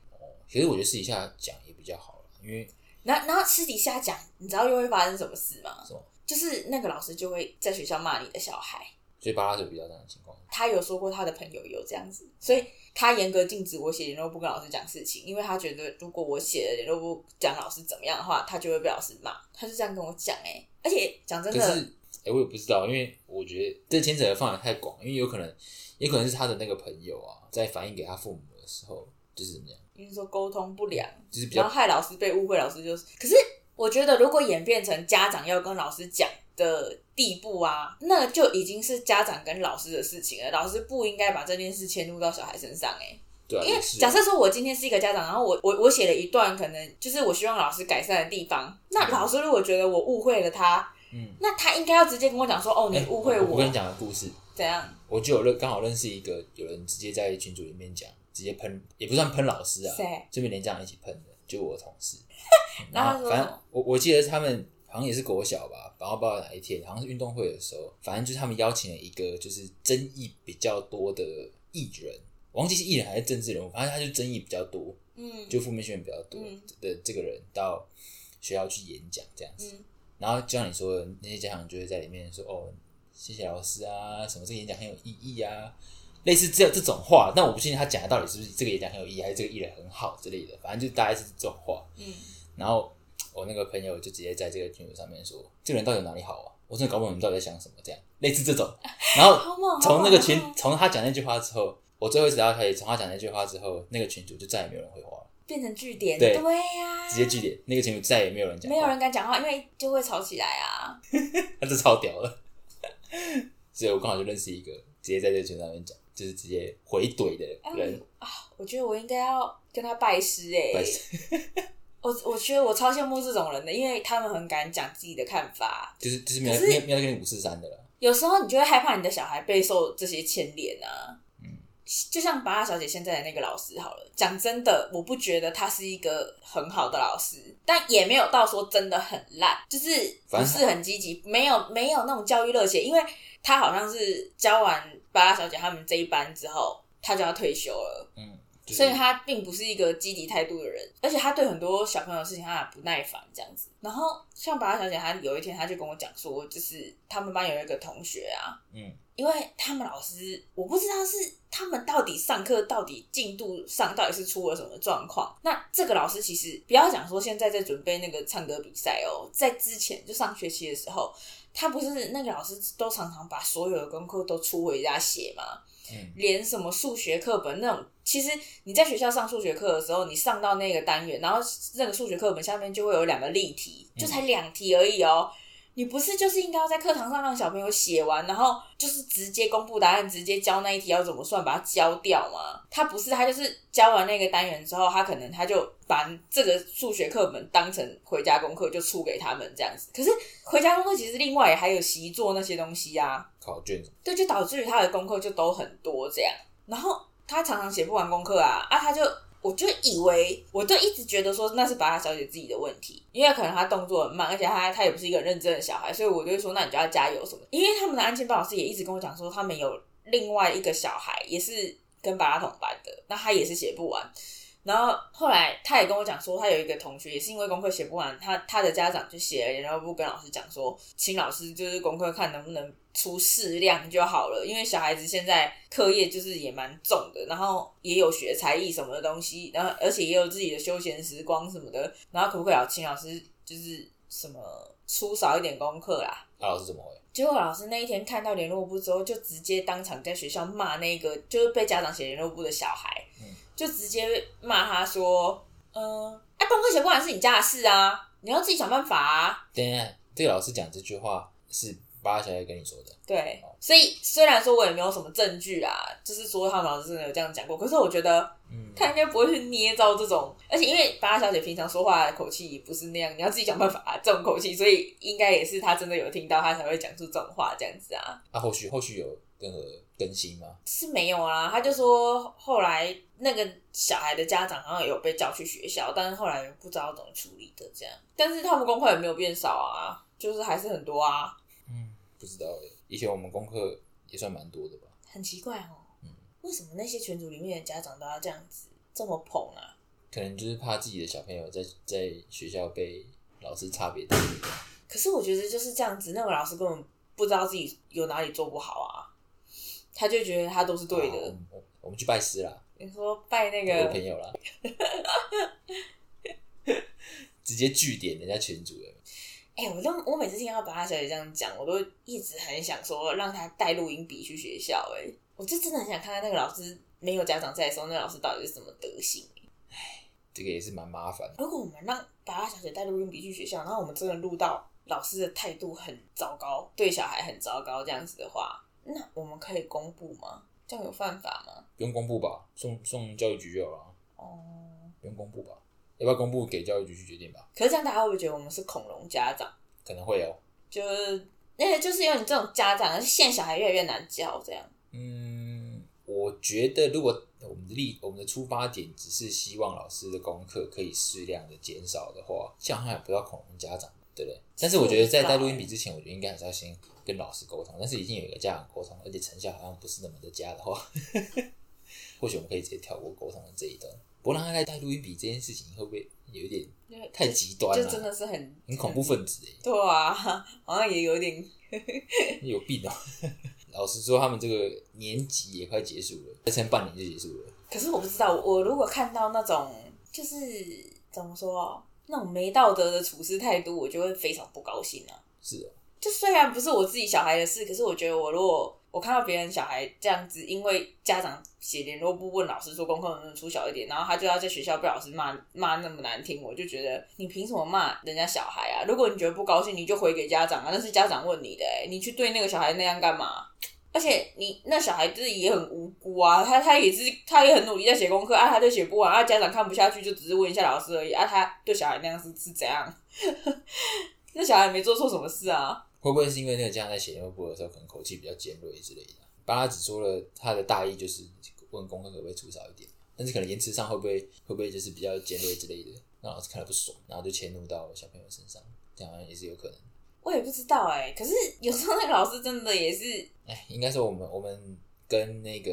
其实我觉得私底下讲也比较好了，因为然后然后私底下讲，你知道又会发生什么事吗？什么就是那个老师就会在学校骂你的小孩。所以巴拉就比较这样的情况。他有说过他的朋友有这样子，所以他严格禁止我写联络簿跟老师讲事情，因为他觉得如果我写了联络簿讲老师怎么样的话，他就会被老师骂。他就这样跟我讲哎、而且讲真的，可是，哎、我也不知道，因为我觉得这牵扯的范围太广，因为有可能，也可能是他的那个朋友啊，在反映给他父母的时候，就是怎么样，因为说沟通不良，就是比较然后害老师被误会，老师就是。可是我觉得，如果演变成家长要跟老师讲的地步啊，那就已经是家长跟老师的事情了。老师不应该把这件事迁入到小孩身上、欸，对啊，因为假设说我今天是一个家长，然后我我我写了一段可能就是我希望老师改善的地方，那嗯老师如果觉得我误会了他，嗯，那他应该要直接跟我讲说，哦，你哎误会我。我跟你讲个故事，怎样？我就有认刚好认识一个有人直接在群组里面讲，直接喷，也不算喷老师啊，谁？就连连家长一起喷的，就我同事。然后反正我我记得他们好像也是国小吧，然后不知道哪一天，好像是运动会的时候，反正就是他们邀请了一个就是争议比较多的艺人，我忘记是艺人还是政治人物，反正他就争议比较多，嗯，就负面新闻比较多嗯的这个人到学校去演讲这样子。嗯然后就像你说的，那些家长就会在里面说：“哦，谢谢老师啊，什么这个演讲很有意义啊。”类似这这种话，但我不确定他讲的到底是不是这个演讲很有意义，还是这个艺人很好之类的，反正就大概是这种话。嗯，然后我那个朋友就直接在这个群组上面说，这个人到底有哪里好啊？我真的搞不懂你们到底在想什么，这样类似这种。然后！从那个群从他讲那句话之后，我最后一次聊到可以从他讲那句话之后，那个群主就再也没有人回话了，变成据点，对呀，直接据点，那个群主再也没有人讲话，没有人敢讲话，因为就会吵起来啊。他这超屌了。所以我刚好就认识一个直接在这个群上面讲，就是直接回怼的人，啊，我觉得我应该要跟他拜师哎、拜 师我我觉得我超羡慕这种人的，因为他们很敢讲自己的看法。就是就是没有没有没有跟你五四三的了。有时候你就会害怕你的小孩备受这些牵连啊。嗯，就像巴拉小姐现在的那个老师好了，讲真的，我不觉得他是一个很好的老师，但也没有到说真的很烂，就是不是很积极，没有没有那种教育热血，因为他好像是教完巴拉小姐他们这一班之后，他就要退休了。嗯，就是、所以他并不是一个积极态度的人，而且他对很多小朋友的事情他很不耐烦这样子。然后像巴拉小姐，她有一天她就跟我讲说，就是他们班有一个同学啊，嗯，因为他们老师我不知道是他们到底上课到底进度上到底是出了什么状况。那这个老师其实不要讲说现在在准备那个唱歌比赛哦，在之前就上学期的时候，他不是那个老师都常常把所有的功课都出回家写吗？嗯连什么数学课本那种，其实你在学校上数学课的时候，你上到那个单元，然后那个数学课本下面就会有两个例题，就才两题而已哦。你不是就是应该要在课堂上让小朋友写完，然后就是直接公布答案，直接教那一题要怎么算，把它教掉吗？他不是，他就是教完那个单元之后，他可能他就把这个数学课本当成回家功课就出给他们这样子。可是回家功课其实另外也还有习作那些东西啊，考卷对，就导致于他的功课就都很多这样，然后他常常写不完功课啊，啊，他就我就以为，我就一直觉得说那是巴拉小姐自己的问题，因为可能她动作很慢，而且她她也不是一个很认真的小孩，所以我就会说那你就要加油什么。因为他们的安亲班老师也一直跟我讲说，他们有另外一个小孩也是跟巴拉同班的，那他也是写不完。然后后来他也跟我讲说，他有一个同学也是因为功课写不完，他他的家长就写了联络簿跟老师讲说，请老师就是功课看能不能出适量就好了，因为小孩子现在课业就是也蛮重的，然后也有学才艺什么的东西，然后而且也有自己的休闲时光什么的，然后可不可以请老师就是什么出少一点功课啦？那、老师怎么回？结果老师那一天看到联络部之后，就直接当场在学校骂那个就是被家长写联络部的小孩，嗯就直接骂他说：“嗯、哎、功课写不完是你家的事啊，你要自己想办法啊。等一下，这个老师讲这句话是巴小姐跟你说的，”对，所以虽然说我也没有什么证据啊，就是说他们老师真的有这样讲过，可是我觉得嗯，他应该不会去捏造这种，而且因为巴小姐平常说话的口气也不是那样，你要自己想办法、啊、这种口气，所以应该也是他真的有听到，他才会讲出这种话这样子啊。啊，后续后续有任何更新吗？是没有啊，他就说后来那个小孩的家长好像有被叫去学校，但是后来不知道怎么处理的这样。但是他们功课也没有变少啊，就是还是很多啊，嗯，不知道诶。以前我们功课也算蛮多的吧？很奇怪哦。嗯为什么那些群组里面的家长都要这样子这么捧啊？可能就是怕自己的小朋友在在学校被老师差别待遇。可是我觉得就是这样子，那个老师根本不知道自己有哪里做不好啊，他就觉得他都是对的。好我们我我们去拜师啦，你说拜那个我朋友啦，直接据点人家群主了。哎、我都我每次听到巴拉小姐这样讲，我都一直很想说让她带录音笔去学校、哎，我就真的很想看看那个老师没有家长在的时候，那个老师到底是什么德行、哎这个也是蛮麻烦的。如果我们让巴拉小姐带录音笔去学校，然后我们真的录到老师的态度很糟糕，对小孩很糟糕这样子的话，那我们可以公布吗？这样有犯法吗？不用公布吧，送送教育局就好了啊，哦，不用公布吧？要不要公布给教育局去决定吧？可是这样大家会不会觉得我们是恐龙家长？可能会有。就是那个就是因为你这种家长，现在小孩越来越难教，这样。嗯，我觉得如果我们的立我们的出发点只是希望老师的功课可以适量的减少的话，这样还不到恐龙家长，对不对？但是我觉得在带录音笔之前，我觉得应该还是要先跟老师沟通。但是已经有一个家长沟通，而且成效好像不是那么的佳的话，或许我们可以直接跳过沟通的这一段。不过让他来带录音笔这件事情，会不会有一点太极端了、就真的是很很恐怖分子哎、对啊，好像也有点 有病哦、老实说，他们这个年级也快结束了，再撑半年就结束了。可是我不知道，我如果看到那种就是怎么说那种没道德的处事态度，我就会非常不高兴啊。是哦，就虽然不是我自己小孩的事，可是我觉得我如果我看到别人小孩这样子，因为家长写联络簿问老师说功课能不能出小一点，然后他就要在学校被老师骂骂那么难听，我就觉得你凭什么骂人家小孩啊？如果你觉得不高兴，你就回给家长啊，那是家长问你的、欸，你去对那个小孩那样干嘛？而且你那小孩自己也很无辜啊，他他也是他也很努力在写功课啊，他就写不完啊，家长看不下去就只是问一下老师而已啊，他对小孩那样是是怎样？那小孩没做错什么事啊？会不会是因为那个家长在写联络簿的时候，可能口气比较尖锐之类的？帮他只说了他的大意，就是问功课可不可以出少一点，但是可能言辞上会不会会不会就是比较尖锐之类的，让老师看了不爽，然后就迁怒到小朋友身上，这样也是有可能。我也不知道哎、可是有时候那个老师真的也是，哎，应该说我们我们跟那个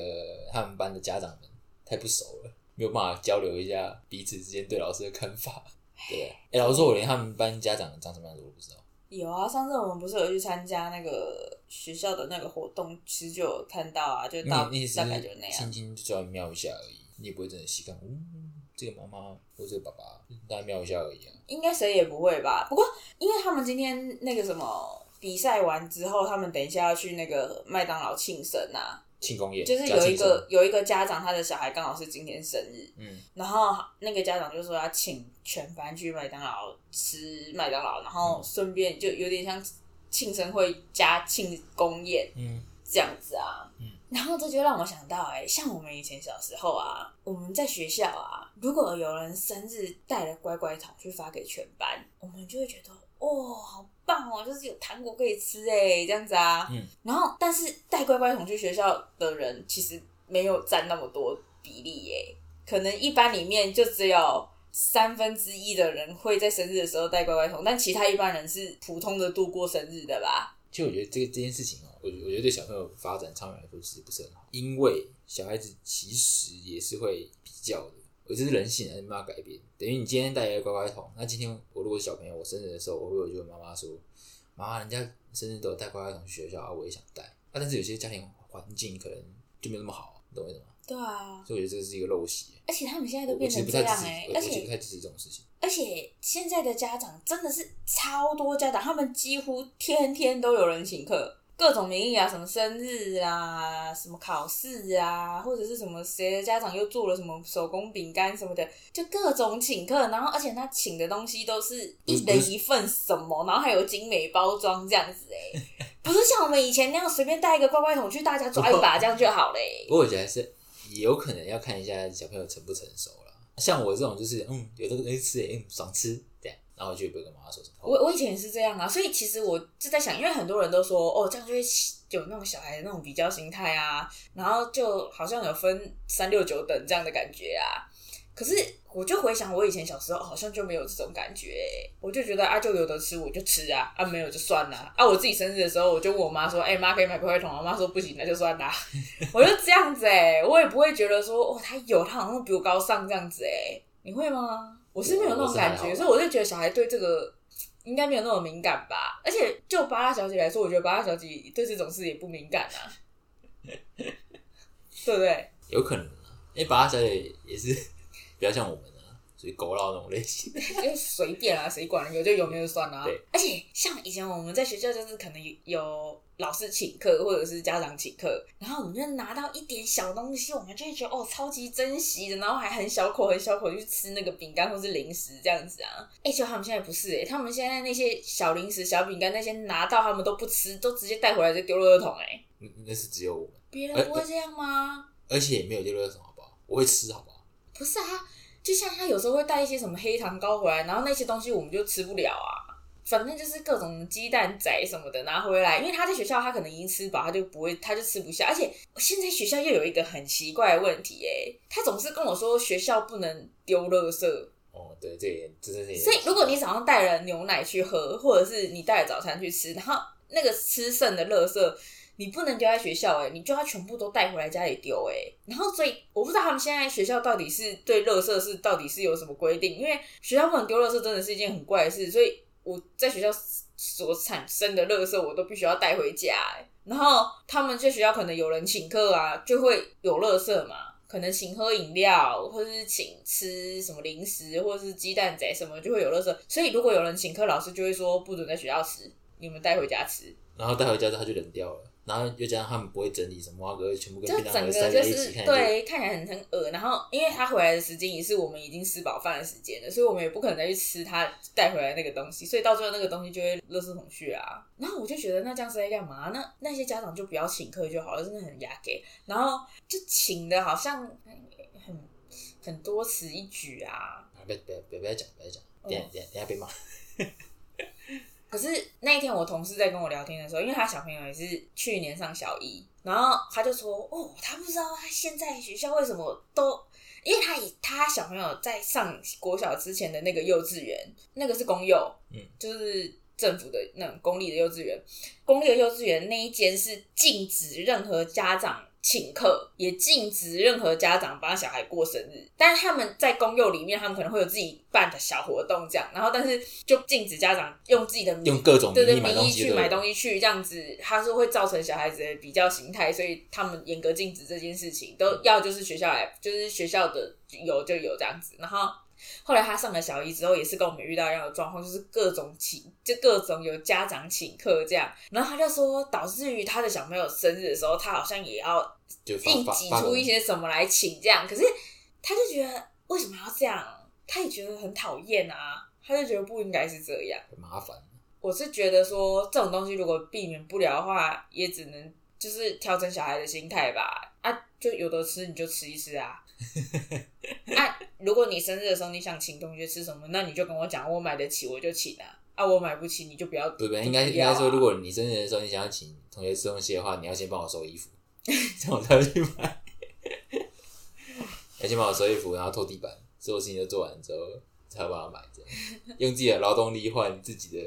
他们班的家长们太不熟了，没有办法交流一下彼此之间对老师的看法，对？哎，老师说，我连他们班家长长什么样子我都不知道。有啊，上次我们不是有去参加那个学校的那个活动，其实就有看到啊，就大你你只大概就那样轻。轻就叫人瞄一下而已，你也不会真的细看，嗯，这个妈妈或这个爸爸，大概瞄一下而已啊。应该谁也不会吧？不过因为他们今天那个什么比赛完之后，他们等一下要去那个麦当劳庆生啊，庆功宴就是有一个有一个家长，他的小孩刚好是今天生日，嗯，然后那个家长就说要请全班去麦当劳吃麦当劳，然后顺便就有点像庆生会加庆功宴，嗯，这样子啊。嗯。然后这就让我想到、哎，像我们以前小时候啊，我们在学校啊，如果有人生日带了乖乖桶去发给全班，我们就会觉得，哦，好棒哦，就是有糖果可以吃哎，这样子啊。嗯。然后，但是带乖乖桶去学校的人其实没有占那么多比例耶，可能一班里面就只有。三分之一的人会在生日的时候带乖乖桶，但其他一般人是普通的度过生日的吧？其实我觉得这个这件事情哦，我我觉得对小朋友发展长远来说其实不是很好，因为小孩子其实也是会比较的，我这是人性，还是没办法改变。等于你今天带一个乖乖桶，那今天我如果是小朋友，我生日的时候，我会就问妈妈说，妈妈，人家生日都有带乖乖桶去学校啊，我也想带。啊，但是有些家庭环境可能就没有那么好，你懂我意思吗？对啊，所以我觉得这是一个陋习。而且他们现在都变成这样哎、，支持我而且不太支持这种事情。而且现在的家长真的是超多家长，他们几乎天天都有人请客，各种名义啊，什么生日啊，什么考试啊，或者是什么谁的家长又做了什么手工饼干什么的，就各种请客。然后而且他请的东西都是一人一份什么，然后还有精美包装这样子哎、不是像我们以前那样随便带一个乖乖桶去大家抓一把这样就好嘞、不过我觉得还是也有可能要看一下小朋友成不成熟了。像我这种就是嗯，有这个东西吃诶，嗯，爽吃这样，然后就不会跟妈妈说什么。我我以前也是这样啊，所以其实我就在想，因为很多人都说哦，这样就会有那种小孩的那种比较心态啊，然后就好像有分三六九等这样的感觉啊。可是我就回想我以前小时候，好像就没有这种感觉欸、我就觉得啊，就有的吃我就吃啊，啊没有就算了。啊，我自己生日的时候，我就问我妈说，哎、妈可以买乖乖桶？我妈说不行，那就算啦。我就这样子哎、我也不会觉得说哦，他有，他好像比我高尚这样子哎、你会吗？我是没有那种感觉，所以我就觉得小孩对这个应该没有那么敏感吧。而且就巴拉小姐来说，我觉得巴拉小姐对这种事也不敏感啊，对不对？有可能啊，因为拔小姐也是 比较像我们啊，属于狗闹那种类型。就随便啊，谁管有就有，没有就算啦、对而且像以前我们在学校，就是可能有老师请客，或者是家长请客，然后我们就拿到一点小东西，我们就会觉得哦，超级珍惜的，然后还很小口很小口去吃那个饼干或是零食这样子啊。哎、就他们现在不是哎、他们现在那些小零食、小饼干那些拿到他们都不吃，都直接带回来就丢垃圾桶哎、那那是只有我们，别人不会这样吗？而且也没有丢垃圾桶，好不好？我会吃，好不好？不是啊，就像他有时候会带一些什么黑糖糕回来，然后那些东西我们就吃不了啊。反正就是各种鸡蛋仔什么的拿回来，因为他在学校他可能已经吃饱，他就不会，他就吃不下。而且现在学校又有一个很奇怪的问题，哎，他总是跟我说学校不能丢垃圾，哦，对，这也这真是。所以如果你早上带了牛奶去喝，或者是你带了早餐去吃，然后那个吃剩的垃圾。你不能丢在学校哎、你就要全部都带回来家里丢哎、然后所以我不知道他们现在学校到底是对垃圾是到底是有什么规定，因为学校不能丢垃圾真的是一件很怪的事，所以我在学校所产生的垃圾我都必须要带回家、欸，然后他们在学校可能有人请客啊，就会有垃圾嘛，可能请喝饮料，或者是请吃什么零食，或者是鸡蛋仔什么，就会有垃圾。所以如果有人请客，老师就会说不准在学校吃，你们带回家吃。然后带回家之后他就冷掉了，然后又加上他们不会整理什么，哥全部跟就便当盒整个就塞在一起，是看对，看起来很很恶。然后，因为他回来的时间也是我们已经吃饱饭的时间了，所以我们也不可能再去吃他带回来那个东西，所以到最后那个东西就会垃圾桶去啊。然后我就觉得那这样是在干嘛？那那些家长就不要请客就好了，真的很压给。然后就请的好像很很多此一举啊。啊别别别别讲别讲，等一下等一下等一下被骂。可是那一天我同事在跟我聊天的时候，因为他小朋友也是去年上小一，然后他就说：“哦，他不知道他现在学校为什么都，因为他以他小朋友在上国小之前的那个幼稚园，那个是公幼，嗯，就是政府的那种公立的幼稚园，公立的幼稚园那一间是禁止任何家长。”请客也禁止任何家长帮小孩过生日，但是他们在公幼里面，他们可能会有自己办的小活动这样，然后但是就禁止家长用自己的名用各种对对名义去买东西去这样子，他是会造成小孩子的比较形态，所以他们严格禁止这件事情，都要就是学校来，就是学校的有就有这样子，然后。后来他上了小一之后，也是跟我们遇到一样的状况，就是各种请，就各种有家长请客这样。然后他就说，导致于他的小朋友生日的时候，他好像也要硬挤出一些什么来请这样。可是他就觉得为什么要这样？他也觉得很讨厌啊，他就觉得不应该是这样。很麻烦。我是觉得说这种东西如果避免不了的话，也只能就是调整小孩的心态吧。啊，就有的吃你就吃一吃啊。啊，如果你生日的时候你想请同学吃什么，那你就跟我讲，我买得起我就请啊。啊，我买不起你就不要。对不对，应该应该说，如果你生日的时候你想要请同学吃东西的话，你要先帮我收衣服，这样我才会去买。要先帮我收衣服，然后拖地板，所有事情都做完之后，才会帮我买，这样用自己的劳动力换自己的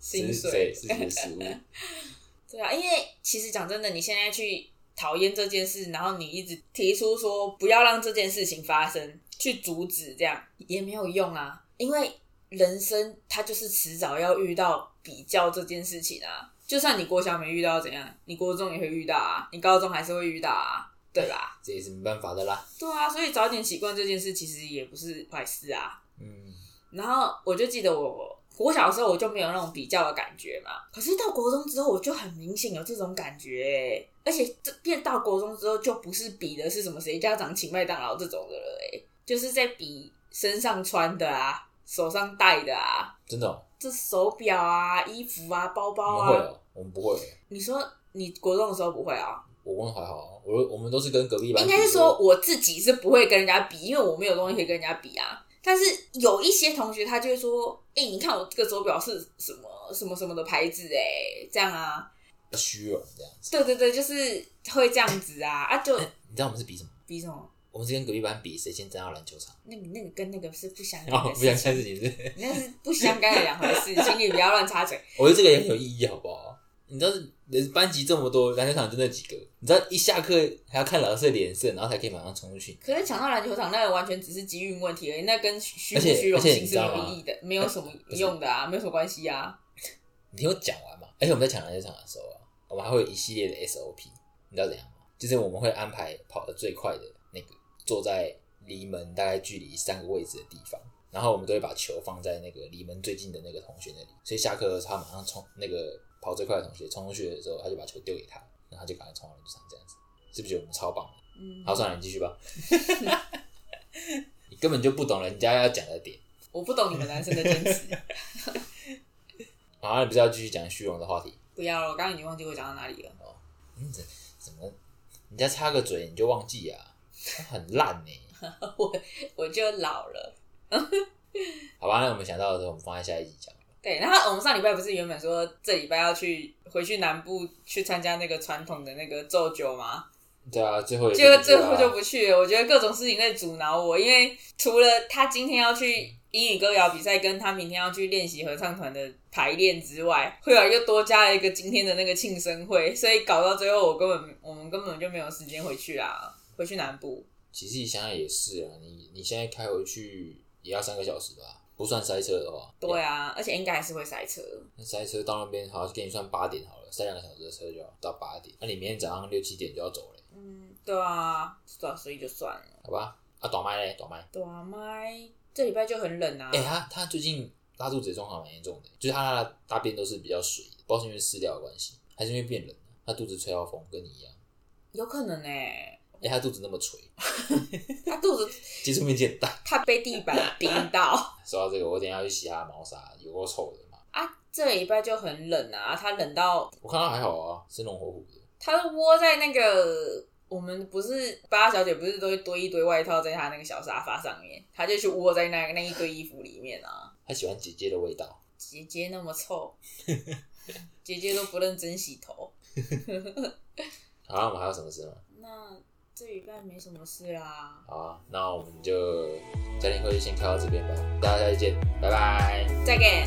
薪水自己的食物。对啊，因为其实讲真的，你现在去讨厌这件事，然后你一直提出说不要让这件事情发生，去阻止这样也没有用啊。因为人生它就是迟早要遇到比较这件事情啊。就算你国小没遇到怎样，你国中也会遇到啊，你高中还是会遇到啊，对吧？这也是没办法的啦。对啊，所以早点习惯这件事其实也不是坏事啊。嗯，然后我就记得我国小的时候我就没有那种比较的感觉嘛，可是到国中之后我就很明显有这种感觉、欸，而且这变到国中之后就不是比的是什么谁家长请麦当劳这种的了、欸，就是在比身上穿的啊，手上戴的啊，真的、哦，这手表啊、衣服啊、包包啊，们会哦，我们不会。你说你国中的时候不会啊？我问还好啊，我我们都是跟隔壁班比。应该是说我自己是不会跟人家比，因为我没有东西可以跟人家比啊。但是有一些同学他就会说：“哎、你看我这个手表是什么什么什么的牌子哎，这样啊。虚荣这样”子。对对对，就是会这样子啊啊！就你知道我们是比什么？比什么？我们是跟隔壁班比谁先站到篮球场。那个那个跟那个是不相干的不想看事情，事情是，那是不相干的两回事，请你不要乱插嘴。我觉得这个也很有意义，好不好？你知道是人班级这么多，篮球场就那几个，你知道一下课还要看老师的脸色，然后才可以马上冲出去。可是抢到篮球场，那个完全只是机运问题而已，那跟虚虚荣心是有意义的，没有什么用的啊，没有什么关系啊。你听我讲完嘛？而且我们在抢篮球场的时候啊，我们还会有一系列的 SOP，你知道怎样吗？就是我们会安排跑得最快的那个坐在离门大概距离三个位置的地方，然后我们都会把球放在那个离门最近的那个同学那里，所以下课的时候他马上冲那个跑最快的同学冲出去的时候，他就把球丢给他，然后他就赶快冲到篮球场这样子，是不是觉得我们超棒？嗯，好，算了，你继续吧。你根本就不懂人家要讲的点。我不懂你们男生的坚持。好，你不是要继续讲虚荣的话题？不要了，我刚刚已经忘记我讲到哪里了。嗯，怎怎么人家插个嘴你就忘记啊？很烂呢、我我就老了。好吧，那我们想到的时候，我们放在下一集讲。对，然后我们上礼拜不是原本说这礼拜要去回去南部去参加那个传统的那个奏酒吗？对啊，最后也结果最后就不去了。我觉得各种事情在阻挠我，因为除了他今天要去英语歌谣比赛，跟他明天要去练习合唱团的排练之外，会有又多加了一个今天的那个庆生会，所以搞到最后我根本我们根本就没有时间回去啊，回去南部。其实你想想也是啊，你你现在开回去也要三个小时吧？不算塞车的话，对啊，而且应该还是会塞车。那塞车到那边好像给你算八点好了，塞两个小时的车就要到八点，那你明天早上六七点就要走了，嗯，对啊，所以就算了。好吧？啊，短麦嘞，短麦。短麦这礼拜就很冷啊。哎、他他最近拉肚子的状况蛮严重的，就是他的大便都是比较水的，不知道是因为饲料的关系，还是因为变冷了，他肚子吹到风，跟你一样。有可能哎、哎、他肚子那么垂，他肚子接触面积很大。他被地板冰到 说到这个，我等一下要去洗他的毛砂，有够臭的嘛。啊。这个礼拜就很冷啊，他冷到我看到还好啊，生龙活虎的。他都窝在那个我们不是八小姐不是都会堆一堆外套在他那个小沙发上面，他就去窝在那那一堆衣服里面啊。他喜欢姐姐的味道。姐姐那么臭，姐姐都不认真洗头。好，我们还有什么事吗？那这礼拜没什么事啦，好啊，那我们就家庭课就先开到这边吧，大家再见，拜拜。再见。